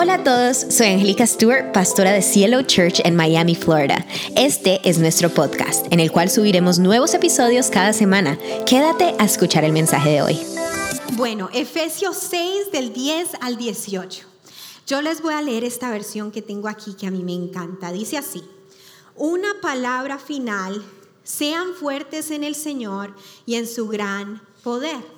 Hola a todos, soy Angélica Stewart, pastora de Cielo Church en Miami, Florida. Este es nuestro podcast, en el cual subiremos nuevos episodios cada semana. Quédate a escuchar el mensaje de hoy. Bueno, Efesios 6 del 10 al 18. Yo les voy a leer esta versión que tengo aquí que a mí me encanta. Dice así, una palabra final, sean fuertes en el Señor y en su gran poder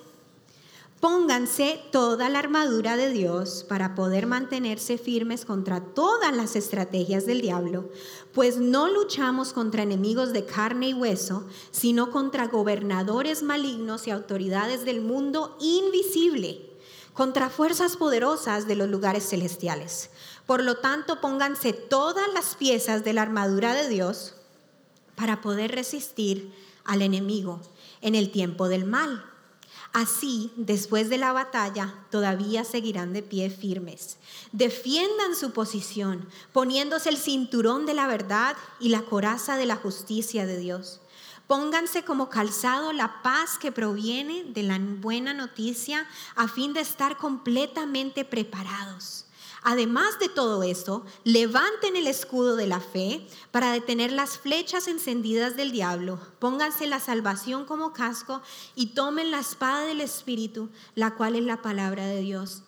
Pónganse toda la armadura de Dios para poder mantenerse firmes contra todas las estrategias del diablo, pues no luchamos contra enemigos de carne y hueso, sino contra gobernadores malignos y autoridades del mundo invisible, contra fuerzas poderosas de los lugares celestiales. Por lo tanto, pónganse todas las piezas de la armadura de Dios para poder resistir al enemigo en el tiempo del mal Así, después de la batalla, todavía seguirán de pie firmes. Defiendan su posición, poniéndose el cinturón de la verdad y la coraza de la justicia de Dios. Pónganse como calzado la paz que proviene de la buena noticia a fin de estar completamente preparados Además de todo esto, levanten el escudo de la fe para detener las flechas encendidas del diablo. Pónganse la salvación como casco y tomen la espada del Espíritu, la cual es la palabra de Dios.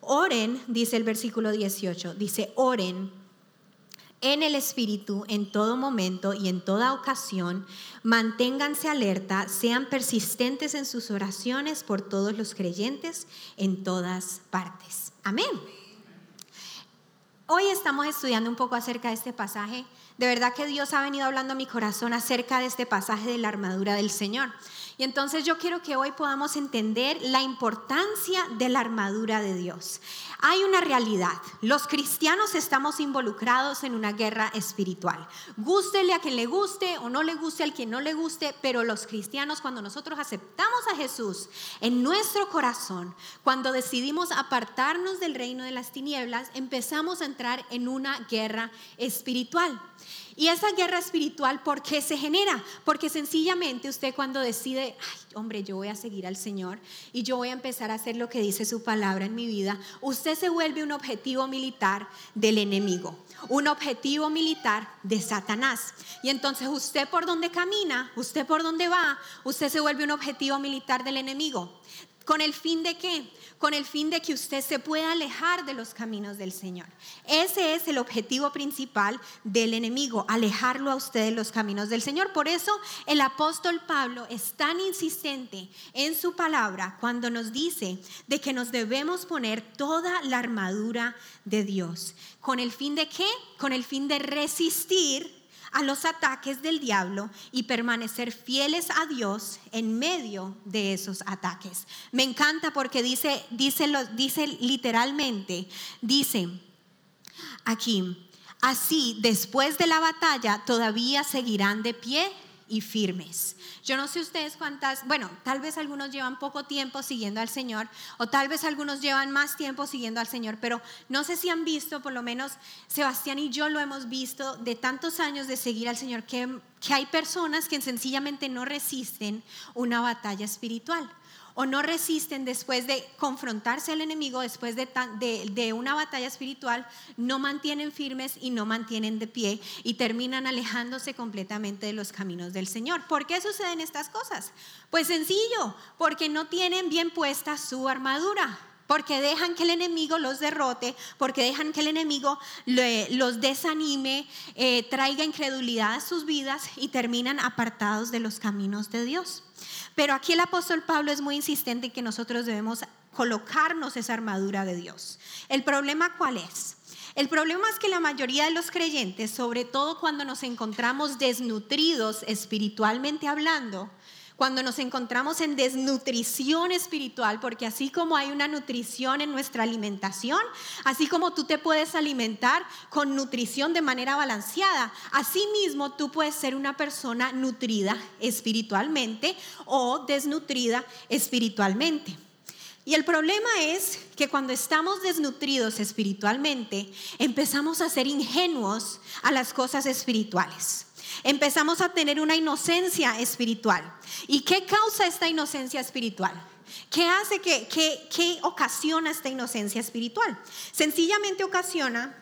Oren, dice el versículo 18, dice, oren en el Espíritu en todo momento y en toda ocasión. Manténganse alerta, sean persistentes en sus oraciones por todos los creyentes en todas partes. Amén. Hoy estamos estudiando un poco acerca de este pasaje. De verdad que Dios ha venido hablando a mi corazón acerca de este pasaje de la armadura del Señor. Y entonces yo quiero que hoy podamos entender la importancia de la armadura de Dios. Hay una realidad, los cristianos estamos involucrados en una guerra espiritual. Gústele a quien le guste o no le guste al quien no le guste, pero los cristianos cuando nosotros aceptamos a Jesús en nuestro corazón, cuando decidimos apartarnos del reino de las tinieblas, empezamos a entrar en una guerra espiritual. Y esa guerra espiritual, ¿por qué se genera? Porque sencillamente usted cuando decide, ay, hombre, yo voy a seguir al Señor y yo voy a empezar a hacer lo que dice su palabra en mi vida, usted se vuelve un objetivo militar del enemigo, un objetivo militar de Satanás. Y entonces usted por donde camina, usted por donde va, usted se vuelve un objetivo militar del enemigo. ¿Con el fin de qué? Con el fin de que usted se pueda alejar de los caminos del Señor. Ese es el objetivo principal del enemigo, alejarlo a usted de los caminos del Señor. Por eso el apóstol Pablo es tan insistente en su palabra cuando nos dice de que nos debemos poner toda la armadura de Dios. ¿Con el fin de qué? Con el fin de resistir a los ataques del diablo y permanecer fieles a Dios en medio de esos ataques. Me encanta porque dice, dice, dice literalmente, dice aquí, así después de la batalla todavía seguirán de pie y firmes. Yo no sé ustedes cuántas, bueno, tal vez algunos llevan poco tiempo siguiendo al Señor o tal vez algunos llevan más tiempo siguiendo al Señor, pero no sé si han visto, por lo menos Sebastián y yo lo hemos visto de tantos años de seguir al Señor, que, hay personas que sencillamente no resisten una batalla espiritual o no resisten después de confrontarse al enemigo, después de, una batalla espiritual, no mantienen firmes y no mantienen de pie y terminan alejándose completamente de los caminos del Señor. ¿Por qué suceden estas cosas? Pues sencillo, porque no tienen bien puesta su armadura porque dejan que el enemigo los derrote, porque dejan que el enemigo los desanime, eh, traiga incredulidad a sus vidas y terminan apartados de los caminos de Dios. Pero aquí el apóstol Pablo es muy insistente en que nosotros debemos colocarnos esa armadura de Dios. ¿El problema cuál es? El problema es que la mayoría de los creyentes, sobre todo cuando nos encontramos desnutridos espiritualmente hablando, cuando nos encontramos en desnutrición espiritual, porque así como hay una nutrición en nuestra alimentación, así como tú te puedes alimentar con nutrición de manera balanceada, así mismo tú puedes ser una persona nutrida espiritualmente o desnutrida espiritualmente. Y el problema es que cuando estamos desnutridos espiritualmente, empezamos a ser ingenuos a las cosas espirituales. Empezamos a tener una inocencia espiritual. ¿Y qué causa esta inocencia espiritual? ¿Qué hace que, que, ocasiona esta inocencia espiritual? Sencillamente ocasiona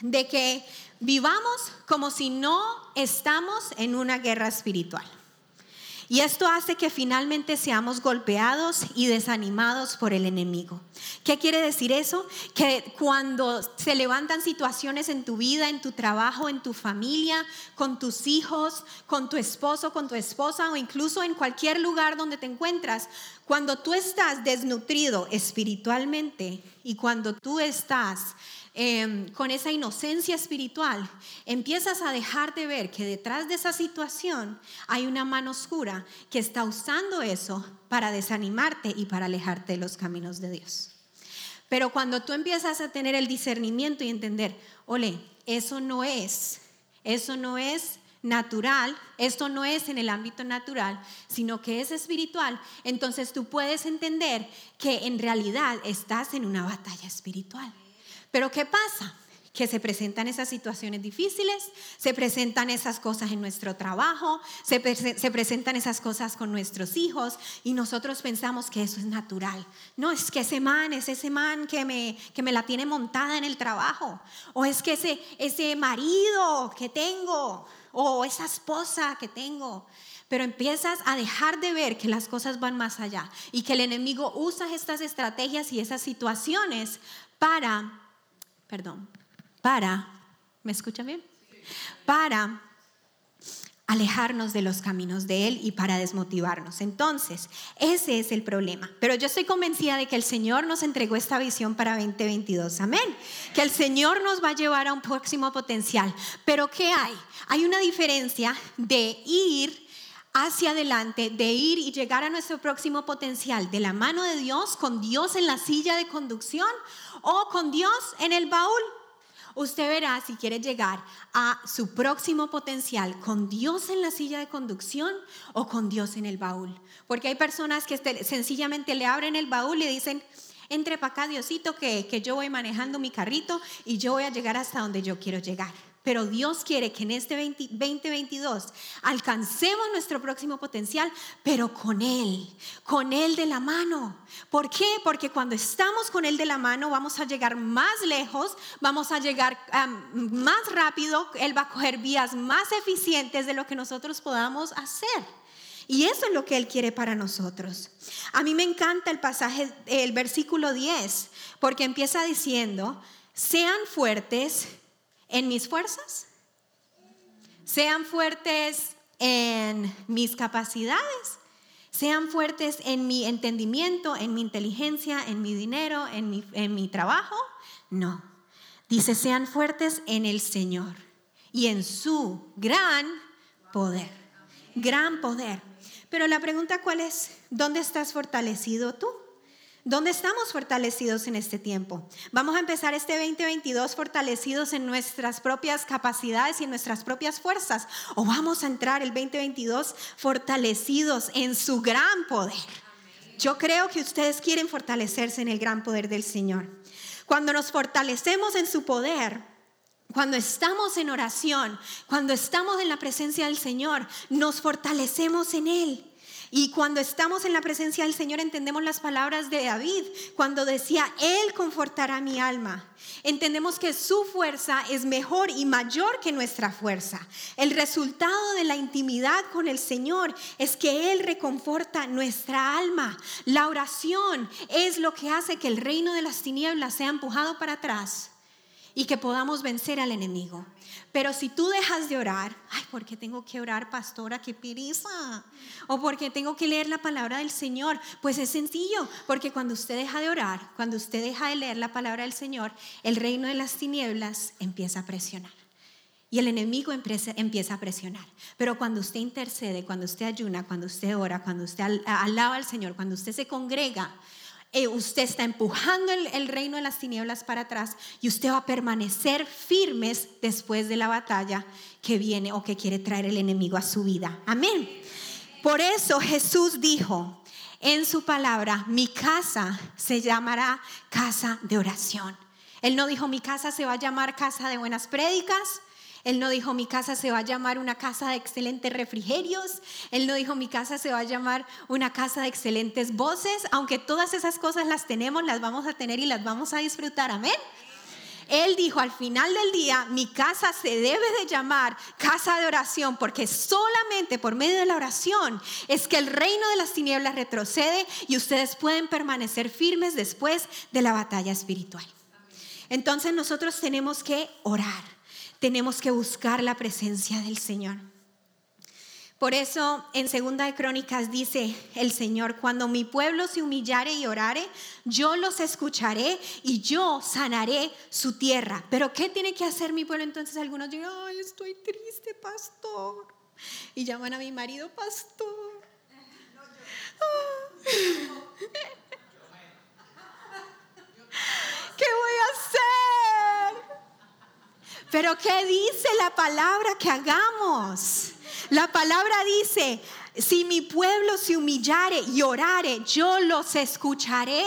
de que vivamos como si no estamos en una guerra espiritual. Y esto hace que finalmente seamos golpeados y desanimados por el enemigo. ¿Qué quiere decir eso? Que cuando se levantan situaciones en tu vida, en tu trabajo, en tu familia, con tus hijos, con tu esposo, con tu esposa o incluso en cualquier lugar donde te encuentras, cuando tú estás desnutrido espiritualmente y cuando tú estás Em, con esa inocencia espiritual, empiezas a dejar de ver que detrás de esa situación hay una mano oscura que está usando eso para desanimarte y para alejarte de los caminos de Dios. Pero cuando tú empiezas a tener el discernimiento y entender, ole, eso no es, eso no es natural, esto no es en el ámbito natural, sino que es espiritual, entonces tú puedes entender que en realidad estás en una batalla espiritual. Pero ¿qué pasa? que se presentan esas situaciones difíciles, se presentan esas cosas en nuestro trabajo, se, presentan esas cosas con nuestros hijos y nosotros pensamos que eso es natural. No, es que ese man es ese man que me, que me la tiene montada en el trabajo, o es que ese, ese marido que tengo, o esa esposa que tengo. Pero empiezas a dejar de ver que las cosas van más allá y que el enemigo usa estas estrategias y esas situaciones para perdón, para, ¿me escuchan bien? Para alejarnos de los caminos de Él y para desmotivarnos. Entonces, ese es el problema. Pero yo estoy convencida de que el Señor nos entregó esta visión para 2022. Amén. Que el Señor nos va a llevar a un próximo potencial. Pero ¿qué hay? Hay una diferencia de ir hacia adelante, de ir y llegar a nuestro próximo potencial de la mano de Dios, con Dios en la silla de conducción o con Dios en el baúl. Usted verá si quiere llegar a su próximo potencial con Dios en la silla de conducción o con Dios en el baúl. Porque hay personas que sencillamente le abren el baúl y dicen, entre para acá Diosito que, que yo voy manejando mi carrito y yo voy a llegar hasta donde yo quiero llegar. Pero Dios quiere que en este 2022 alcancemos nuestro próximo potencial, pero con Él, con Él de la mano. ¿Por qué? Porque cuando estamos con Él de la mano vamos a llegar más lejos, vamos a llegar más rápido, Él va a coger vías más eficientes de lo que nosotros podamos hacer. Y eso es lo que Él quiere para nosotros. A mí me encanta el pasaje, el versículo 10, porque empieza diciendo, sean fuertes en mis fuerzas, sean fuertes en mis capacidades, sean fuertes en mi entendimiento, en mi inteligencia, en mi dinero, en mi, trabajo. No, dice, sean fuertes en el Señor y en su gran poder, gran poder. Pero la pregunta cuál es, ¿dónde estás fortalecido tú? ¿Dónde estamos fortalecidos en este tiempo? Vamos a empezar este 2022 fortalecidos en nuestras propias capacidades y en nuestras propias fuerzas. O vamos a entrar el 2022 fortalecidos en su gran poder. Yo creo que ustedes quieren fortalecerse en el gran poder del Señor. Cuando nos fortalecemos en su poder, cuando estamos en oración, cuando estamos en la presencia del Señor, nos fortalecemos en Él. Y cuando estamos en la presencia del Señor entendemos las palabras de David, cuando decía, Él confortará mi alma. Entendemos que su fuerza es mejor y mayor que nuestra fuerza. El resultado de la intimidad con el Señor es que Él reconforta nuestra alma. La oración es lo que hace que el reino de las tinieblas sea empujado para atrás y que podamos vencer al enemigo. Pero si tú dejas de orar, ay, ¿por qué tengo que orar, pastora? ¡Qué pereza! O porque tengo que leer la palabra del Señor. Pues es sencillo, porque cuando usted deja de orar, cuando usted deja de leer la palabra del Señor, el reino de las tinieblas empieza a presionar. Y el enemigo empieza a presionar. Pero cuando usted intercede, cuando usted ayuna, cuando usted ora, cuando usted alaba al Señor, cuando usted se congrega, eh, usted está empujando el, reino de las tinieblas para atrás y usted va a permanecer firmes después de la batalla que viene o que quiere traer el enemigo a su vida. Amén. Por eso Jesús dijo en su palabra, mi casa se llamará casa de oración. Él no dijo, mi casa se va a llamar casa de buenas prédicas. Él no dijo mi casa se va a llamar una casa de excelentes refrigerios. Él no dijo mi casa se va a llamar una casa de excelentes voces. Aunque todas esas cosas las tenemos, las vamos a tener y las vamos a disfrutar. Amén. Él dijo al final del día, mi casa se debe de llamar casa de oración porque solamente por medio de la oración es que el reino de las tinieblas retrocede y ustedes pueden permanecer firmes después de la batalla espiritual. Entonces nosotros tenemos que orar tenemos que buscar la presencia del Señor. Por eso en Segunda de Crónicas dice el Señor, cuando mi pueblo se humillare y orare, yo los escucharé y yo sanaré su tierra. Pero ¿qué tiene que hacer mi pueblo? Entonces algunos dicen, ay, estoy triste, pastor. Y llaman a mi marido, pastor. ¿Qué voy a hacer? Pero ¿qué dice la palabra que hagamos? La palabra dice, si mi pueblo se humillare y orare, yo los escucharé.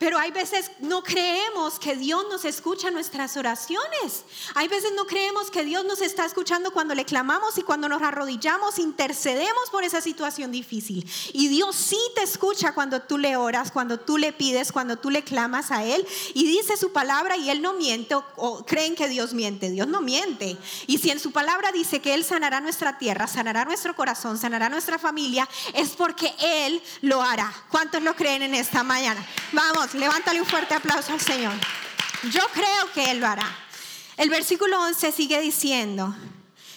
Pero hay veces no creemos que Dios nos escucha nuestras oraciones. Hay veces no creemos que Dios nos está escuchando cuando le clamamos y cuando nos arrodillamos, intercedemos por esa situación difícil. Y Dios sí te escucha cuando tú le oras, cuando tú le pides, cuando tú le clamas a Él. Y dice su palabra y Él no miente o, creen que Dios miente. Dios no miente. Y si en su palabra dice que Él sanará nuestra tierra, sanará nuestro corazón, sanará nuestra familia, es porque Él lo hará. ¿Cuántos lo creen en esta mañana? Vamos levántale un fuerte aplauso al Señor. Yo creo que Él lo hará. El versículo 11 sigue diciendo,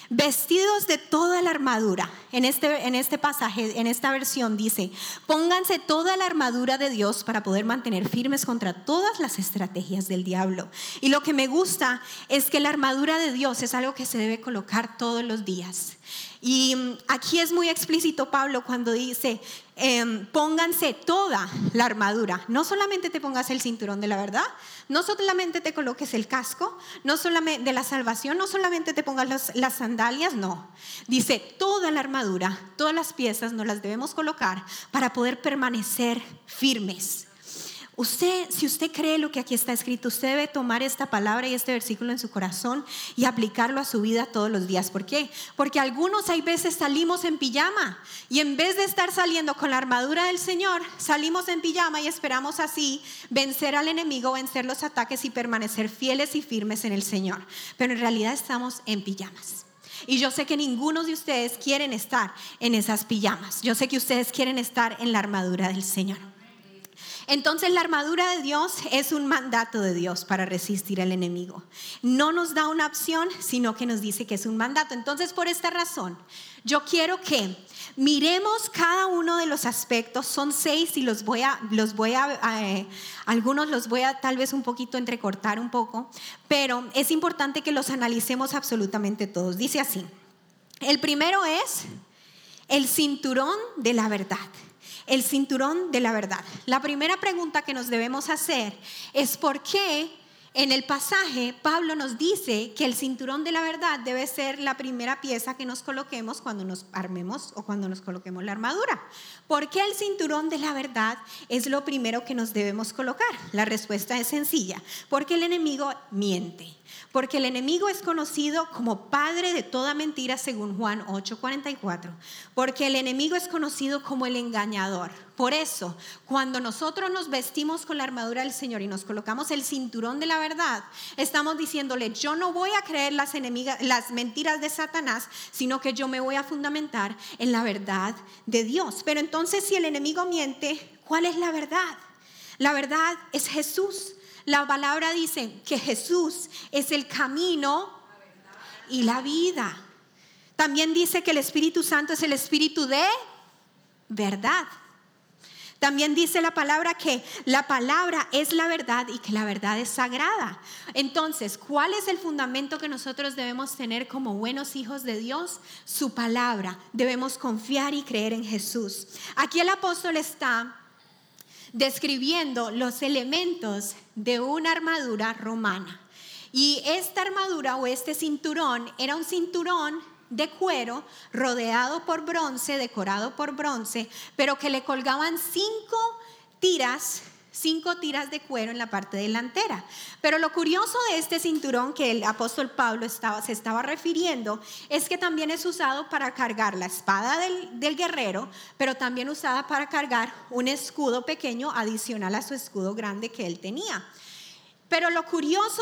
vestidos de toda la armadura. En este, en este pasaje, en esta versión dice, pónganse toda la armadura de Dios para poder mantener firmes contra todas las estrategias del diablo. Y lo que me gusta es que la armadura de Dios es algo que se debe colocar todos los días. Y mm, aquí es muy explícito Pablo cuando dice, em, pónganse toda la armadura. No solamente te pongas el cinturón de la verdad, no solamente te coloques el casco, no solamente de la salvación, no solamente te pongas las sandalias, no. Dice, toda la armadura, todas las piezas nos las debemos colocar para poder permanecer firmes. Usted, si usted cree lo que aquí está escrito, usted debe tomar esta palabra y este versículo en su corazón y aplicarlo a su vida todos los días. ¿Por qué? Porque algunos hay veces salimos en pijama y en vez de estar saliendo con la armadura del Señor, salimos en pijama y esperamos así vencer al enemigo, vencer los ataques y permanecer fieles y firmes en el Señor. Pero en realidad estamos en pijamas. Y yo sé que ninguno de ustedes quieren estar en esas pijamas. Yo sé que ustedes quieren estar en la armadura del Señor. Entonces la armadura de Dios es un mandato de Dios para resistir al enemigo. No nos da una opción, sino que nos dice que es un mandato. Entonces por esta razón, yo quiero que miremos cada uno de los aspectos. Son seis y los voy a, los voy a, eh, algunos los voy a tal vez un poquito entrecortar un poco, pero es importante que los analicemos absolutamente todos. Dice así, el primero es el cinturón de la verdad el cinturón de la verdad. La primera pregunta que nos debemos hacer es por qué en el pasaje Pablo nos dice que el cinturón de la verdad debe ser la primera pieza que nos coloquemos cuando nos armemos o cuando nos coloquemos la armadura. ¿Por qué el cinturón de la verdad es lo primero que nos debemos colocar? La respuesta es sencilla, porque el enemigo miente. Porque el enemigo es conocido como padre de toda mentira según Juan 8:44. Porque el enemigo es conocido como el engañador. Por eso, cuando nosotros nos vestimos con la armadura del Señor y nos colocamos el cinturón de la verdad, estamos diciéndole, yo no voy a creer las, las mentiras de Satanás, sino que yo me voy a fundamentar en la verdad de Dios. Pero entonces, si el enemigo miente, ¿cuál es la verdad? La verdad es Jesús. La palabra dice que Jesús es el camino y la vida. También dice que el Espíritu Santo es el Espíritu de verdad. También dice la palabra que la palabra es la verdad y que la verdad es sagrada. Entonces, ¿cuál es el fundamento que nosotros debemos tener como buenos hijos de Dios? Su palabra. Debemos confiar y creer en Jesús. Aquí el apóstol está describiendo los elementos de una armadura romana. Y esta armadura o este cinturón era un cinturón de cuero rodeado por bronce, decorado por bronce, pero que le colgaban cinco tiras cinco tiras de cuero en la parte delantera. Pero lo curioso de este cinturón que el apóstol Pablo se estaba refiriendo es que también es usado para cargar la espada del, guerrero, pero también usada para cargar un escudo pequeño adicional a su escudo grande que él tenía. Pero lo curioso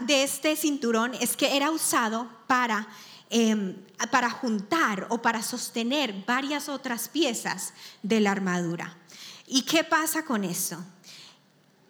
de este cinturón es que era usado para, em, para juntar o para sostener varias otras piezas de la armadura. ¿Y qué pasa con eso?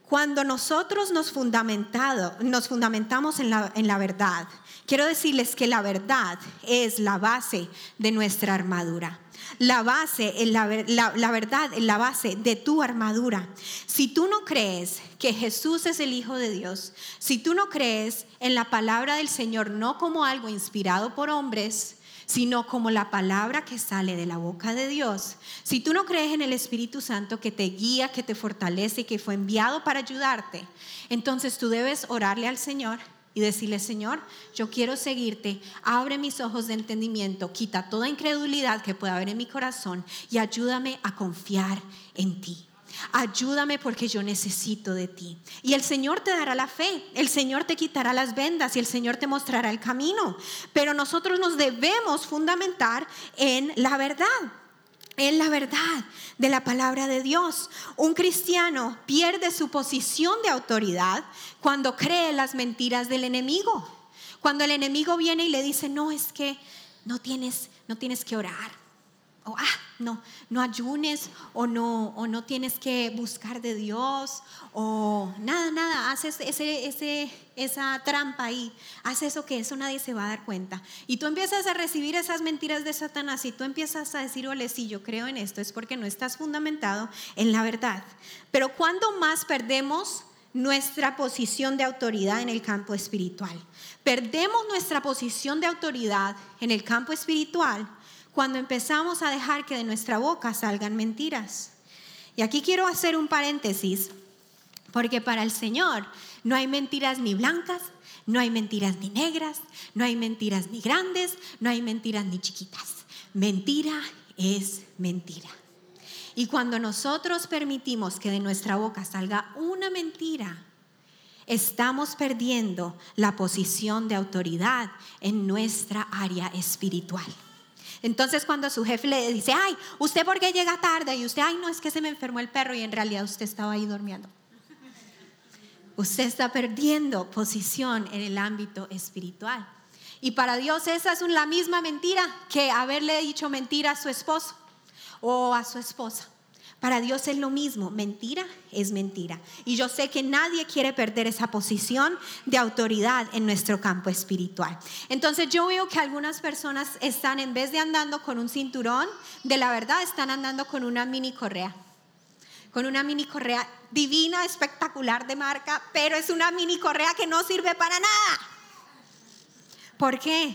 Cuando nosotros nos, fundamentamos en la, la verdad, quiero decirles que la verdad es la base de nuestra armadura la base, la, la, verdad, la base de tu armadura. Si tú no crees que Jesús es el Hijo de Dios, si tú no crees en la palabra del Señor, no como algo inspirado por hombres, sino como la palabra que sale de la boca de Dios. Si tú no crees en el Espíritu Santo que te guía, que te fortalece y que fue enviado para ayudarte, entonces tú debes orarle al Señor y decirle, Señor, yo quiero seguirte, abre mis ojos de entendimiento, quita toda incredulidad que pueda haber en mi corazón y ayúdame a confiar en ti. Ayúdame porque yo necesito de ti. Y el Señor te dará la fe, el Señor te quitará las vendas y el Señor te mostrará el camino. Pero nosotros nos debemos fundamentar en la verdad en la verdad de la palabra de Dios. Un cristiano pierde su posición de autoridad cuando cree las mentiras del enemigo. Cuando el enemigo viene y le dice, no, es que no tienes, no tienes que orar o ah, no, no ayunes o no, o no tienes que buscar de Dios o nada, nada, haces ese, esa trampa ahí, haz eso que eso nadie se va a dar cuenta. Y tú empiezas a recibir esas mentiras de Satanás y tú empiezas a decir, ole, si yo creo en esto es porque no estás fundamentado en la verdad. Pero cuando más perdemos nuestra posición de autoridad en el campo espiritual, perdemos nuestra posición de autoridad en el campo espiritual, cuando empezamos a dejar que de nuestra boca salgan mentiras. Y aquí quiero hacer un paréntesis, porque para el Señor no hay mentiras ni blancas, no hay mentiras ni negras, no hay mentiras ni grandes, no hay mentiras ni chiquitas. Mentira es mentira. Y cuando nosotros permitimos que de nuestra boca salga una mentira, estamos perdiendo la posición de autoridad en nuestra área espiritual. Entonces cuando su jefe le dice, ay, ¿usted por qué llega tarde? Y usted, ay, no, es que se me enfermó el perro y en realidad usted estaba ahí durmiendo. Usted está perdiendo posición en el ámbito espiritual. Y para Dios esa es la misma mentira que haberle dicho mentira a su esposo o a su esposa. Para Dios es lo mismo, mentira es mentira. Y yo sé que nadie quiere perder esa posición de autoridad en nuestro campo espiritual. Entonces yo veo que algunas personas están, en vez de andando con un cinturón de la verdad, están andando con una mini correa. Con una mini correa divina, espectacular de marca, pero es una mini correa que no sirve para nada. ¿Por qué?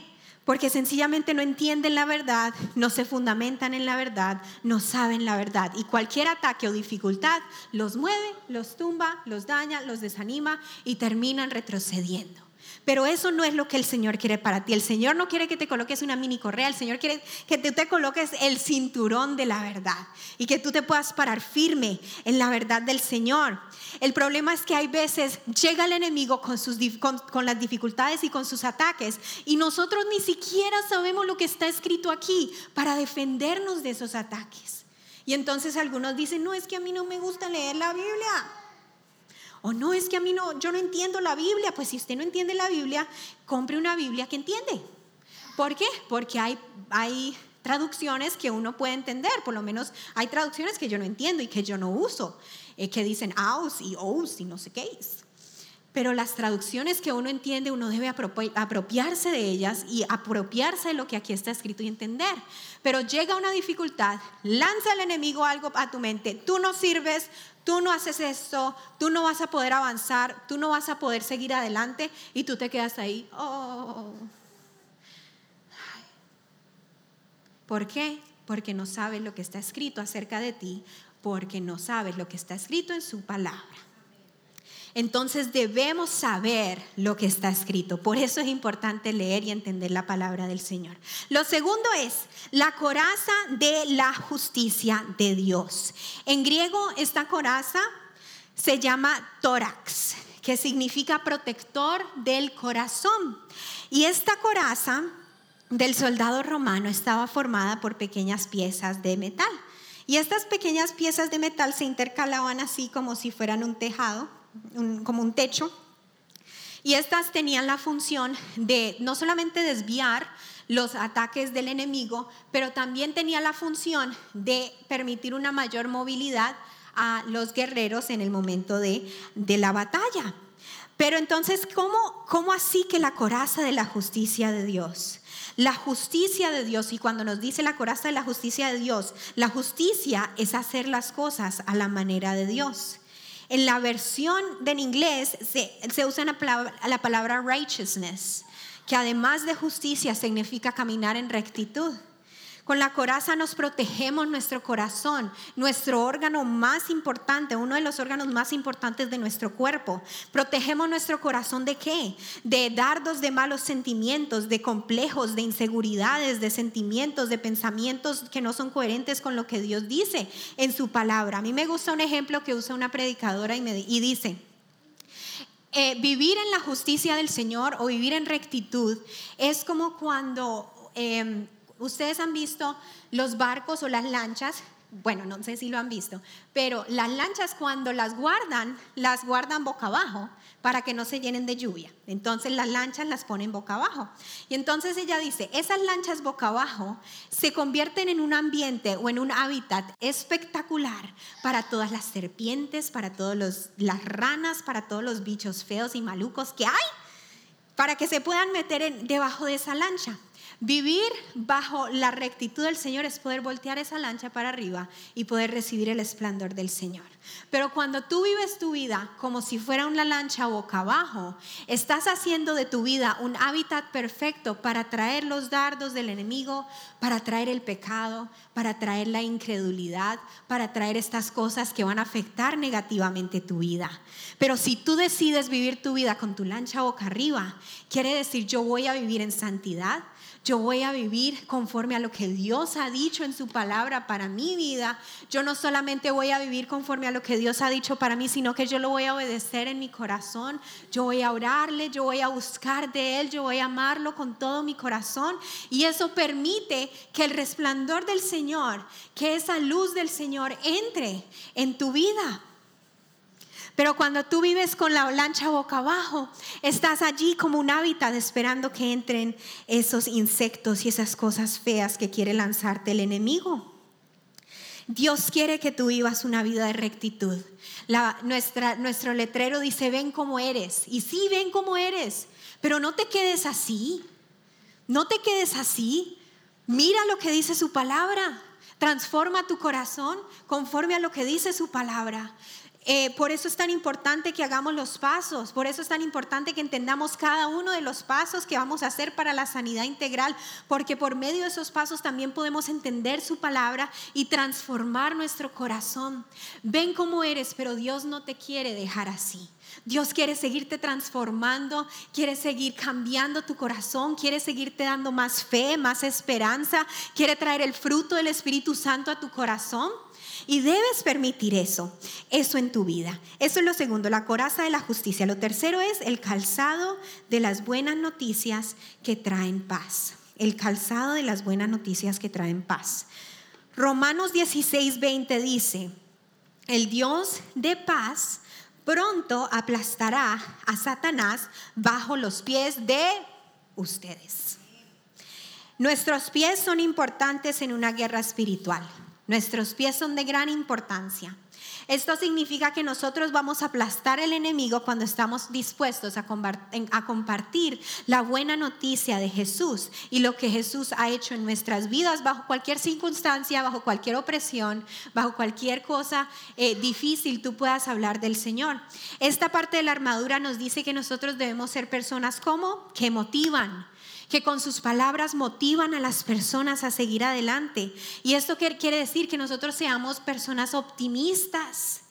Porque sencillamente no entienden la verdad, no se fundamentan en la verdad, no saben la verdad. Y cualquier ataque o dificultad los mueve, los tumba, los daña, los desanima y terminan retrocediendo. Pero eso no es lo que el Señor quiere para ti. El Señor no quiere que te coloques una mini correa, el Señor quiere que tú te coloques el cinturón de la verdad y que tú te puedas parar firme en la verdad del Señor. El problema es que hay veces llega el enemigo con, sus, con, las dificultades y con sus ataques y nosotros ni siquiera sabemos lo que está escrito aquí para defendernos de esos ataques. Y entonces algunos dicen, no, es que a mí no me gusta leer la Biblia. O no, es que a mí no, yo no entiendo la Biblia. Pues si usted no entiende la Biblia, compre una Biblia que entiende. ¿Por qué? Porque hay, hay traducciones que uno puede entender, por lo menos hay traducciones que yo no entiendo y que yo no uso, eh, que dicen aus y ous y no sé qué es. Pero las traducciones que uno entiende, uno debe apropiarse de ellas y apropiarse de lo que aquí está escrito y entender. Pero llega una dificultad, lanza el enemigo algo a tu mente, tú no sirves, tú no haces esto, tú no vas a poder avanzar, tú no vas a poder seguir adelante y tú te quedas ahí. Oh. ¿Por qué? Porque no sabes lo que está escrito acerca de ti, porque no sabes lo que está escrito en su palabra. Entonces debemos saber lo que está escrito. Por eso es importante leer y entender la palabra del Señor. Lo segundo es la coraza de la justicia de Dios. En griego esta coraza se llama tórax, que significa protector del corazón. Y esta coraza del soldado romano estaba formada por pequeñas piezas de metal. Y estas pequeñas piezas de metal se intercalaban así como si fueran un tejado, como un techo. Y estas tenían la función de no solamente desviar los ataques del enemigo, pero también tenía la función de permitir una mayor movilidad a los guerreros en el momento de, la batalla. Pero entonces, ¿cómo, ¿cómo así que la coraza de la justicia de Dios? La justicia de Dios, y cuando nos dice la coraza de la justicia de Dios, la justicia es hacer las cosas a la manera de Dios. En la versión del inglés se, usa la palabra, la palabra righteousness, que además de justicia significa caminar en rectitud. Con la coraza nos protegemos nuestro corazón, nuestro órgano más importante, uno de los órganos más importantes de nuestro cuerpo. Protegemos nuestro corazón de qué? De dardos de malos sentimientos, de complejos, de inseguridades, de sentimientos, de pensamientos que no son coherentes con lo que Dios dice en su palabra. A mí me gusta un ejemplo que usa una predicadora y, me, y dice, eh, vivir en la justicia del Señor o vivir en rectitud es como cuando... Em, Ustedes han visto los barcos o las lanchas, bueno, no sé si lo han visto, pero las lanchas cuando las guardan, las guardan boca abajo para que no se llenen de lluvia. Entonces las lanchas las ponen boca abajo. Y entonces ella dice, esas lanchas boca abajo se convierten en un ambiente o en un hábitat espectacular para todas las serpientes, para todas las ranas, para todos los bichos feos y malucos que hay, para que se puedan meter debajo de esa lancha. Vivir bajo la rectitud del Señor es poder voltear esa lancha para arriba y poder recibir el esplendor del Señor. Pero cuando tú vives tu vida como si fuera una lancha boca abajo, estás haciendo de tu vida un hábitat perfecto para traer los dardos del enemigo, para traer el pecado, para traer la incredulidad, para traer estas cosas que van a afectar negativamente tu vida. Pero si tú decides vivir tu vida con tu lancha boca arriba, quiere decir yo voy a vivir en santidad yo voy a vivir conforme a lo que Dios ha dicho en su palabra para mi vida. Yo no solamente voy a vivir conforme a lo que Dios ha dicho para mí, sino que yo lo voy a obedecer en mi corazón. Yo voy a orarle, yo voy a buscar de Él, yo voy a amarlo con todo mi corazón. Y eso permite que el resplandor del Señor, que esa luz del Señor entre en tu vida. Pero cuando tú vives con la lancha boca abajo, estás allí como un hábitat esperando que entren esos insectos y esas cosas feas que quiere lanzarte el enemigo. Dios quiere que tú vivas una vida de rectitud. nuestra, nuestro letrero dice, ven como eres. Y sí, ven como eres, pero no te quedes así. No te quedes así. Mira lo que dice su palabra. Transforma tu corazón conforme a lo que dice su palabra. Eh, por eso es tan importante que hagamos los pasos, por eso es tan importante que entendamos cada uno de los pasos que vamos a hacer para la sanidad integral, porque por medio de esos pasos también podemos entender su palabra y transformar nuestro corazón. Ven cómo eres, pero Dios no te quiere dejar así. Dios quiere seguirte transformando, quiere seguir cambiando tu corazón, quiere seguirte dando más fe, más esperanza, quiere traer el fruto del Espíritu Santo a tu corazón. Y debes permitir eso, eso en tu vida. Eso es lo segundo, la coraza de la justicia. Lo tercero es el calzado de las buenas noticias que traen paz. El calzado de las buenas noticias que traen paz. Romanos 16, 20 dice, el Dios de paz pronto aplastará a Satanás bajo los pies de ustedes. Nuestros pies son importantes en una guerra espiritual. Nuestros pies son de gran importancia. Esto significa que nosotros vamos a aplastar el enemigo cuando estamos dispuestos a, compartir la buena noticia de Jesús y lo que Jesús ha hecho en nuestras vidas bajo cualquier circunstancia, bajo cualquier opresión, bajo cualquier cosa eh, difícil, tú puedas hablar del Señor. Esta parte de la armadura nos dice que nosotros debemos ser personas como que motivan que con sus palabras motivan a las personas a seguir adelante. Y esto quiere decir que nosotros seamos personas optimistas,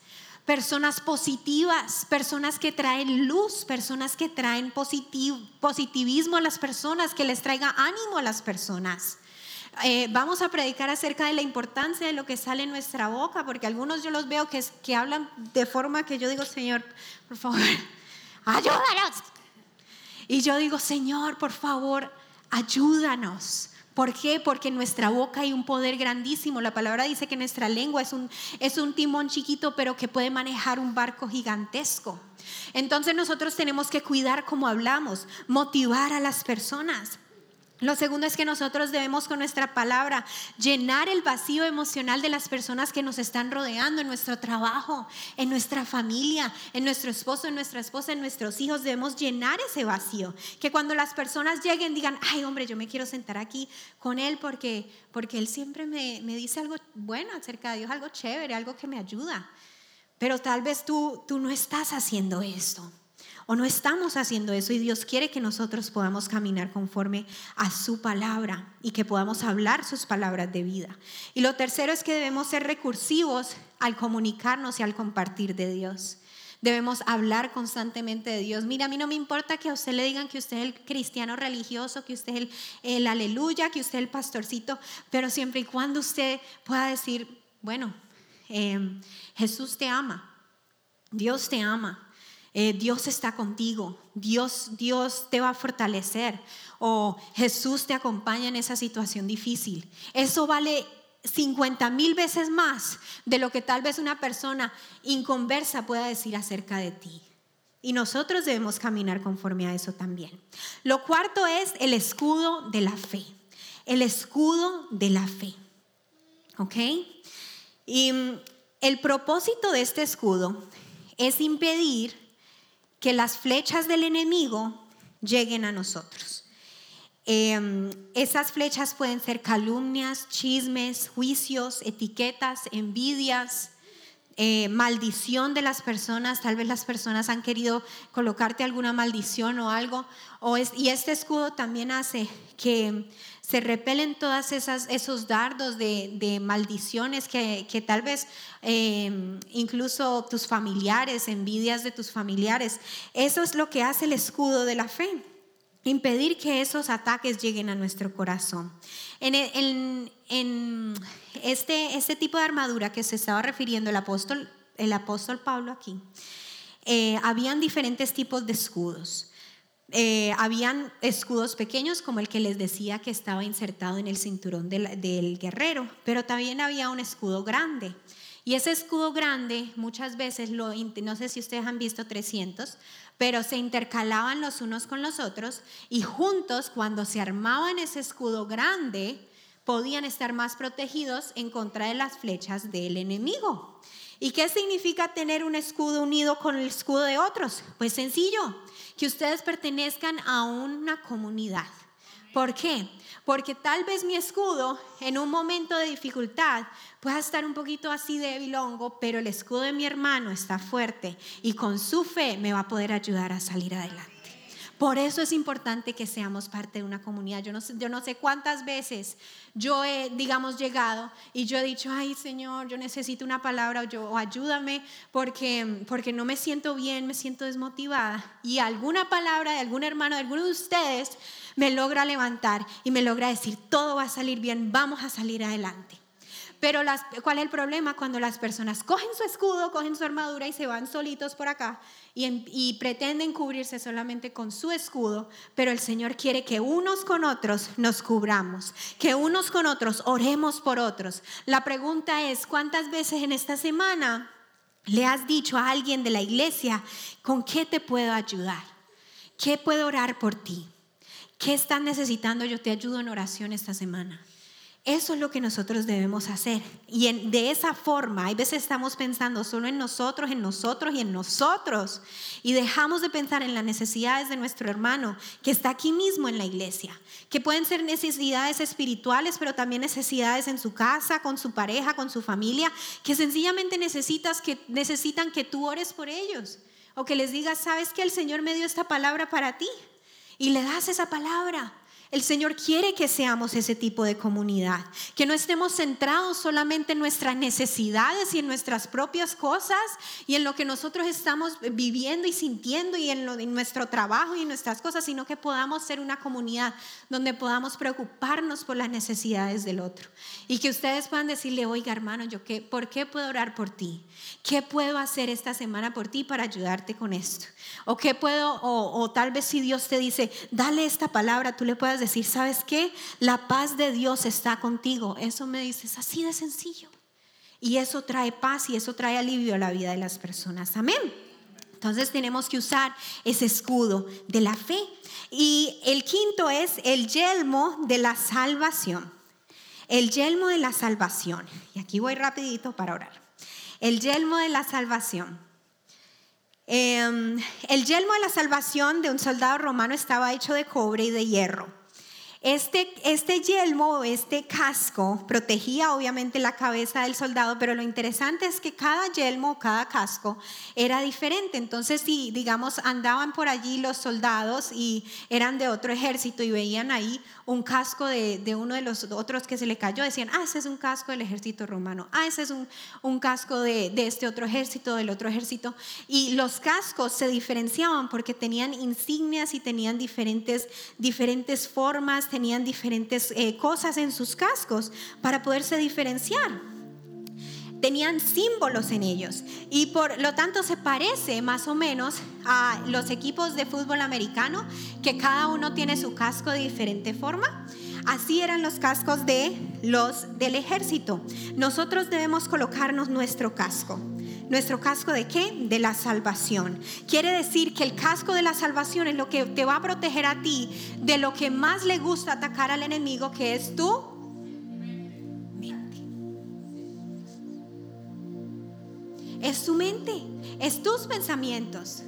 personas positivas, personas que traen luz, personas que traen positivismo a las personas, que les traiga ánimo a las personas. eh, vamos a predicar acerca de la importancia de lo que sale en nuestra boca, porque algunos yo los veo que, que hablan de forma que yo digo, Señor, por favor, ayúdanos. Y yo digo, Señor, por favor, ayúdanos. ¿Por qué? Porque en nuestra boca hay un poder grandísimo. La palabra dice que nuestra lengua es un, es un timón chiquito, pero que puede manejar un barco gigantesco. Entonces nosotros tenemos que cuidar cómo hablamos, motivar a las personas. Lo segundo es que nosotros debemos con nuestra palabra llenar el vacío emocional de las personas que nos están rodeando en nuestro trabajo, en nuestra familia, en nuestro esposo, en nuestra esposa, en nuestros hijos. Debemos llenar ese vacío. Que cuando las personas lleguen digan, ay hombre, yo me quiero sentar aquí con él porque, porque él siempre me, me dice algo bueno acerca de Dios, algo chévere, algo que me ayuda. Pero tal vez tú, tú no estás haciendo esto o no estamos haciendo eso y Dios quiere que nosotros podamos caminar conforme a su palabra y que podamos hablar sus palabras de vida. Y lo tercero es que debemos ser recursivos al comunicarnos y al compartir de Dios. Debemos hablar constantemente de Dios. Mira, a mí no me importa que a usted le digan que usted es el cristiano religioso, que usted es el, aleluya, que usted es el pastorcito, pero siempre y cuando usted pueda decir, bueno, em, Jesús te ama, Dios te ama, eh, Dios está contigo, Dios, Dios te va a fortalecer o Jesús te acompaña en esa situación difícil. Eso vale 50 mil veces más de lo que tal vez una persona inconversa pueda decir acerca de ti. Y nosotros debemos caminar conforme a eso también. Lo cuarto es el escudo de la fe. El escudo de la fe. ¿Ok? Y mm, el propósito de este escudo es impedir que las flechas del enemigo lleguen a nosotros. Em, esas flechas pueden ser calumnias, chismes, juicios, etiquetas, envidias, eh, maldición de las personas. Tal vez las personas han querido colocarte alguna maldición o algo. Y este escudo también hace que se repelen todas esas esos dardos de, maldiciones que, tal vez em, incluso tus familiares, envidias de tus familiares. Eso es lo que hace el escudo de la fe. Impedir que esos ataques lleguen a nuestro corazón. En, este, este tipo de armadura que se estaba refiriendo el apóstol, el apóstol Pablo aquí, eh, habían diferentes tipos de escudos. Eh, habían escudos pequeños como el que les decía que estaba insertado en el cinturón del, del, guerrero, pero también había un escudo grande. Y ese escudo grande muchas veces, lo, no sé si ustedes han visto 300, pero se intercalaban los unos con los otros y juntos cuando se armaban ese escudo grande podían estar más protegidos en contra de las flechas del enemigo. ¿Y qué significa tener un escudo unido con el escudo de otros? Pues sencillo, que ustedes pertenezcan a una comunidad. ¿Por qué? Porque tal vez mi escudo en un momento de dificultad pueda estar un poquito así débil hongo, pero el escudo de mi hermano está fuerte y con su fe me va a poder ayudar a salir adelante. Por eso es importante que seamos parte de una comunidad. Yo no sé, yo no sé cuántas veces yo he, digamos, llegado y yo he dicho, ay Señor, yo necesito una palabra o, ayúdame porque, porque no me siento bien, me siento desmotivada. Y alguna palabra de algún hermano, de alguno de ustedes, me logra levantar y me logra decir, todo va a salir bien, vamos a salir adelante. Pero ¿cuál es el problema? Cuando las personas cogen su escudo, cogen su armadura y se van solitos por acá y, y, pretenden cubrirse solamente con su escudo, pero el Señor quiere que unos con otros nos cubramos, que unos con otros oremos por otros. La pregunta es, ¿cuántas veces en esta semana le has dicho a alguien de la iglesia, ¿con qué te puedo ayudar? ¿Qué puedo orar por ti? ¿Qué estás necesitando? Yo te ayudo en oración esta semana. Eso es lo que nosotros debemos hacer. Y de esa forma, hay veces estamos pensando solo en nosotros, en nosotros y en nosotros. Y dejamos de pensar en las necesidades de nuestro hermano que está aquí mismo en la iglesia. Que pueden ser necesidades espirituales, pero también necesidades en su casa, con su pareja, con su familia. Que sencillamente necesitas que, necesitan que tú ores por ellos. O que les digas, sabes que el Señor me dio esta palabra para ti. Y le das esa palabra El Señor quiere que seamos ese tipo de comunidad, que no estemos centrados solamente en nuestras necesidades y en nuestras propias cosas y en lo que nosotros estamos viviendo y sintiendo y en, nuestro trabajo y en nuestras cosas, sino que podamos ser una comunidad donde podamos preocuparnos por las necesidades del otro y que ustedes puedan decirle, oiga hermano, yo qué, ¿por qué puedo orar por ti? ¿Qué puedo hacer esta semana por ti para ayudarte con esto? O qué puedo, o, o tal vez si Dios te dice, dale esta palabra, tú le decir, ¿sabes qué? La paz de Dios está contigo. Eso me dices así de sencillo. Y eso trae paz y eso trae alivio a la vida de las personas. Amén. Entonces tenemos que usar ese escudo de la fe. Y el quinto es el yelmo de la salvación. El yelmo de la salvación. Y aquí voy rapidito para orar. El yelmo de la salvación. Em, el yelmo de la salvación de un soldado romano estaba hecho de cobre y de hierro. Este, este yelmo, este casco, protegía obviamente la cabeza del soldado, pero lo interesante es que cada yelmo, cada casco era diferente. Entonces, si digamos andaban por allí los soldados y eran de otro ejército y veían ahí un casco de, uno de los otros que se le cayó, decían, ah, ese es un casco del ejército romano, ah, ese es un, un casco de, de este otro ejército, del otro ejército. Y los cascos se diferenciaban porque tenían insignias y tenían diferentes, diferentes formas tenían diferentes eh, cosas en sus cascos para poderse diferenciar. Tenían símbolos en ellos y por lo tanto se parece más o menos a los equipos de fútbol americano que cada uno tiene su casco de diferente forma. Así eran los cascos de los del ejército. Nosotros debemos colocarnos nuestro casco. ¿Nuestro casco de qué? De la salvación. Quiere decir que el casco de la salvación es lo que te va a proteger a ti de lo que más le gusta atacar al enemigo, que es mente. Es tu mente, es tus pensamientos.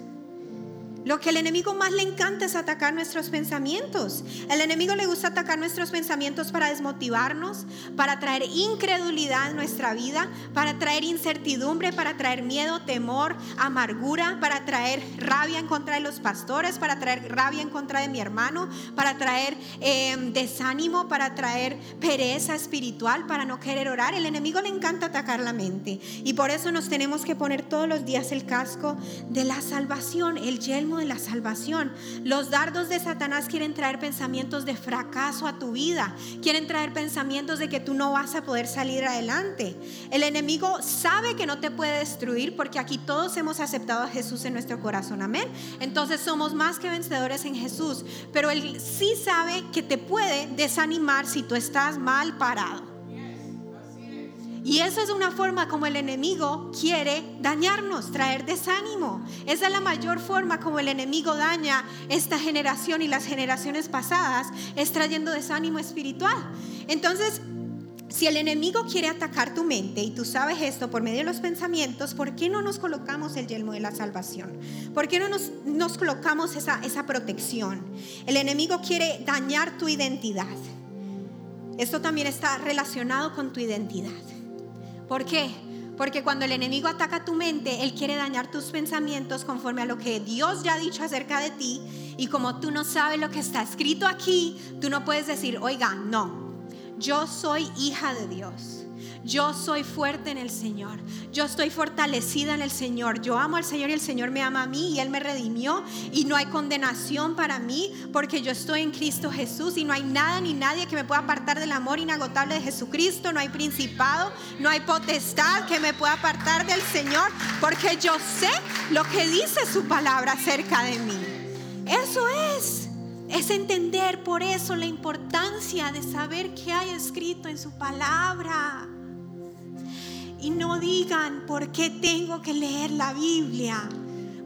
Lo que el enemigo más le encanta es atacar nuestros pensamientos. El enemigo le gusta atacar nuestros pensamientos para desmotivarnos, para traer incredulidad en nuestra vida, para traer incertidumbre, para traer miedo, temor, amargura, para traer rabia en contra de los pastores, para traer rabia en contra de mi hermano, para traer em, desánimo, para traer pereza espiritual, para no querer orar. El enemigo le encanta atacar la mente y por eso nos tenemos que poner todos los días el casco de la salvación, el yelmo de la salvación. Los dardos de Satanás quieren traer pensamientos de fracaso a tu vida, quieren traer pensamientos de que tú no vas a poder salir adelante. El enemigo sabe que no te puede destruir porque aquí todos hemos aceptado a Jesús en nuestro corazón, amén. Entonces somos más que vencedores en Jesús, pero él sí sabe que te puede desanimar si tú estás mal parado. Y esa es una forma como el enemigo quiere dañarnos, traer desánimo. Esa es la mayor forma como el enemigo daña esta generación y las generaciones pasadas, es trayendo desánimo espiritual. Entonces, si el enemigo quiere atacar tu mente y tú sabes esto por medio de los pensamientos, ¿por qué no nos colocamos el yelmo de la salvación? ¿Por qué no nos, nos colocamos esa, esa protección? El enemigo quiere dañar tu identidad. Esto también está relacionado con tu identidad. ¿Por qué? Porque cuando el enemigo ataca tu mente, él quiere dañar tus pensamientos conforme a lo que Dios ya ha dicho acerca de ti. Y como tú no sabes lo que está escrito aquí, tú no puedes decir, oiga, no, yo soy hija de Dios. Yo soy fuerte en el Señor. Yo estoy fortalecida en el Señor. Yo amo al Señor y el Señor me ama a mí y Él me redimió y no hay condenación para mí porque yo estoy en Cristo Jesús y no hay nada ni nadie que me pueda apartar del amor inagotable de Jesucristo. No hay principado, no hay potestad que me pueda apartar del Señor porque yo sé lo que dice su palabra acerca de mí. Eso es. Es entender por eso la importancia de saber qué hay escrito en su palabra. Y no digan, ¿por qué tengo que leer la Biblia?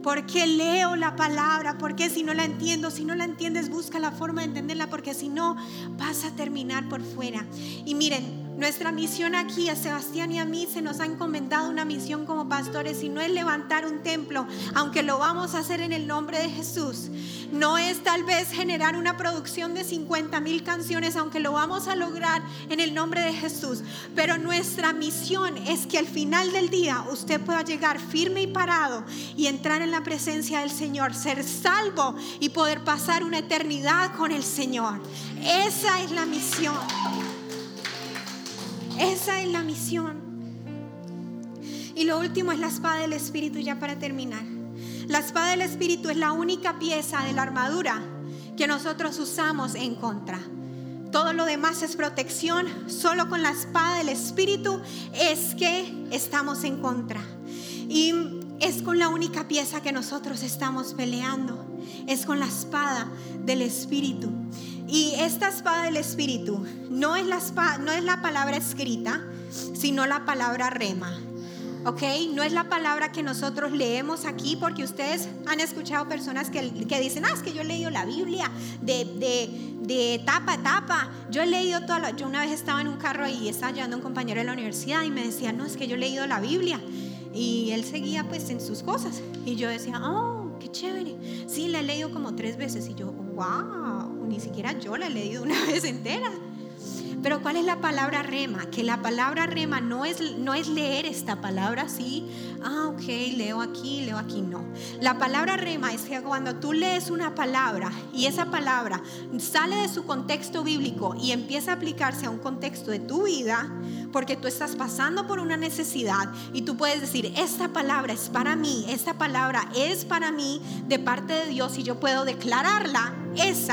¿Por qué leo la palabra? ¿Por qué si no la entiendo? Si no la entiendes, busca la forma de entenderla, porque si no, vas a terminar por fuera. Y miren, Nuestra misión aquí a Sebastián y a mí se nos ha encomendado una misión como pastores y no es levantar un templo, aunque lo vamos a hacer en el nombre de Jesús. No es tal vez generar una producción de 50 mil canciones, aunque lo vamos a lograr en el nombre de Jesús. Pero nuestra misión es que al final del día usted pueda llegar firme y parado y entrar en la presencia del Señor, ser salvo y poder pasar una eternidad con el Señor. Esa es la misión. Esa es la misión. Y lo último es la espada del Espíritu, ya para terminar. La espada del Espíritu es la única pieza de la armadura que nosotros usamos en contra. Todo lo demás es protección. Solo con la espada del Espíritu es que estamos en contra. Y es con la única pieza que nosotros estamos peleando. Es con la espada del Espíritu. Y esta espada del Espíritu no es la, no es la palabra escrita, sino la palabra rema. ¿ok? No es la palabra que nosotros leemos aquí, porque ustedes han escuchado personas que, dicen, ah, es que yo he leído la Biblia de, de, de tapa a tapa. Yo he leído toda la... Yo una vez estaba en un carro y estaba llevando a un compañero de la universidad y me decía, no, es que yo he leído la Biblia. Y él seguía pues en sus cosas. Y yo decía, oh, qué chévere. Sí, la he leído como tres veces. Y yo, wow ni siquiera yo la he leído una vez entera. Pero ¿cuál es la palabra rema? Que la palabra rema no es, no es leer esta palabra así, ah, ok, leo aquí, leo aquí, no. La palabra rema es que cuando tú lees una palabra y esa palabra sale de su contexto bíblico y empieza a aplicarse a un contexto de tu vida, porque tú estás pasando por una necesidad y tú puedes decir, esta palabra es para mí, esta palabra es para mí de parte de Dios y yo puedo declararla, esa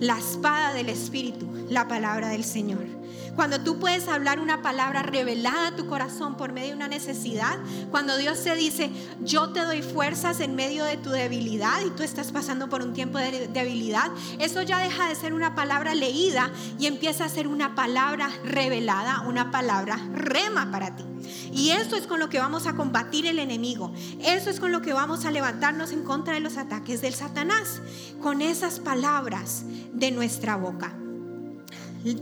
la espada del Espíritu, la palabra del Señor. Cuando tú puedes hablar una palabra revelada a tu corazón por medio de una necesidad, cuando Dios te dice, yo te doy fuerzas en medio de tu debilidad y tú estás pasando por un tiempo de debilidad, eso ya deja de ser una palabra leída y empieza a ser una palabra revelada, una palabra rema para ti. Y eso es con lo que vamos a combatir el enemigo. Eso es con lo que vamos a levantarnos en contra de los ataques del Satanás. Con esas palabras de nuestra boca.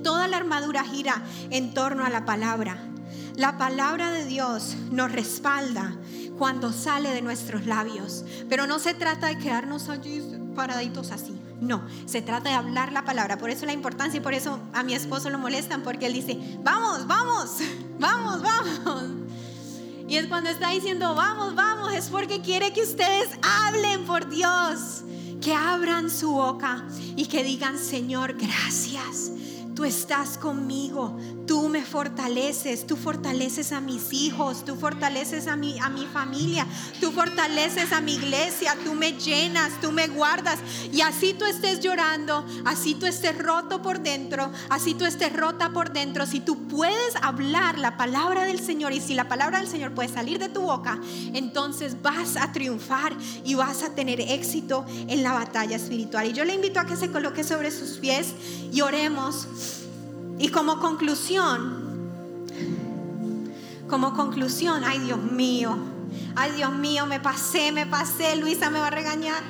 Toda la armadura gira en torno a la palabra. La palabra de Dios nos respalda cuando sale de nuestros labios. Pero no se trata de quedarnos allí paraditos así. No, se trata de hablar la palabra. Por eso la importancia y por eso a mi esposo lo molestan porque él dice, vamos, vamos, vamos, vamos. Y es cuando está diciendo, vamos, vamos, es porque quiere que ustedes hablen por Dios, que abran su boca y que digan, Señor, gracias tú estás conmigo, tú me fortaleces, tú fortaleces a mis hijos, tú fortaleces a mi, a mi familia, tú fortaleces a mi iglesia, tú me llenas, tú me guardas. Y así tú estés llorando, así tú estés roto por dentro, así tú estés rota por dentro, si tú puedes hablar la palabra del Señor y si la palabra del Señor puede salir de tu boca, entonces vas a triunfar y vas a tener éxito en la batalla espiritual. Y yo le invito a que se coloque sobre sus pies y oremos. Y como conclusión, como conclusión, ay Dios mío, ay Dios mío, me pasé, me pasé, Luisa me va a regañar.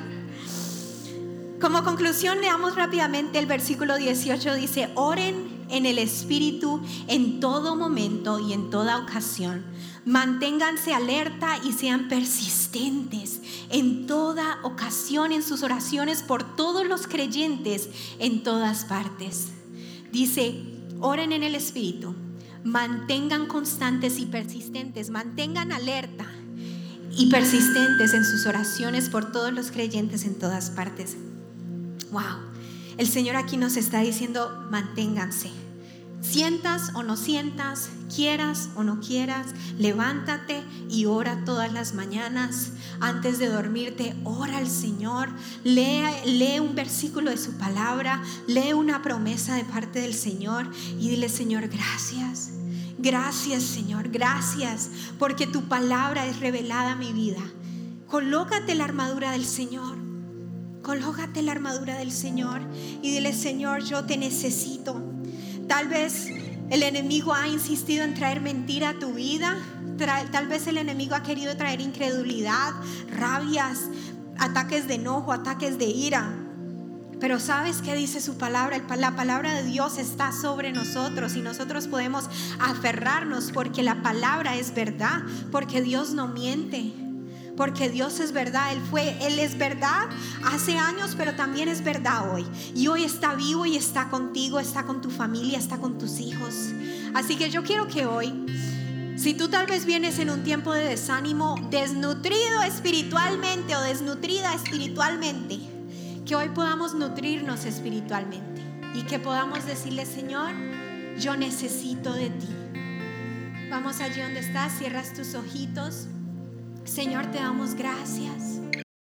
Como conclusión, leamos rápidamente el versículo 18, dice, oren en el Espíritu en todo momento y en toda ocasión. Manténganse alerta y sean persistentes en toda ocasión en sus oraciones por todos los creyentes en todas partes. Dice, Oren en el Espíritu, mantengan constantes y persistentes, mantengan alerta y persistentes en sus oraciones por todos los creyentes en todas partes. Wow, el Señor aquí nos está diciendo, manténganse Sientas o no sientas, quieras o no quieras, levántate y ora todas las mañanas. Antes de dormirte, ora al Señor, lee, lee un versículo de su palabra, lee una promesa de parte del Señor y dile, Señor, gracias. Gracias, Señor, gracias, porque tu palabra es revelada a mi vida. Colócate la armadura del Señor. Colócate la armadura del Señor y dile, Señor, yo te necesito. Tal vez el enemigo ha insistido en traer mentira a tu vida. Tal vez el enemigo ha querido traer incredulidad, rabias, ataques de enojo, ataques de ira. Pero ¿sabes qué dice su palabra? La palabra de Dios está sobre nosotros y nosotros podemos aferrarnos porque la palabra es verdad, porque Dios no miente. Porque Dios es verdad, Él fue, Él es verdad hace años, pero también es verdad hoy. Y hoy está vivo y está contigo, está con tu familia, está con tus hijos. Así que yo quiero que hoy si tú tal vez vienes en un tiempo de desánimo, desnutrido espiritualmente o desnutrida espiritualmente, que hoy podamos nutrirnos espiritualmente y que podamos decirle, Señor, yo necesito de ti. Vamos allí donde estás, cierras tus ojitos. Señor, te damos gracias.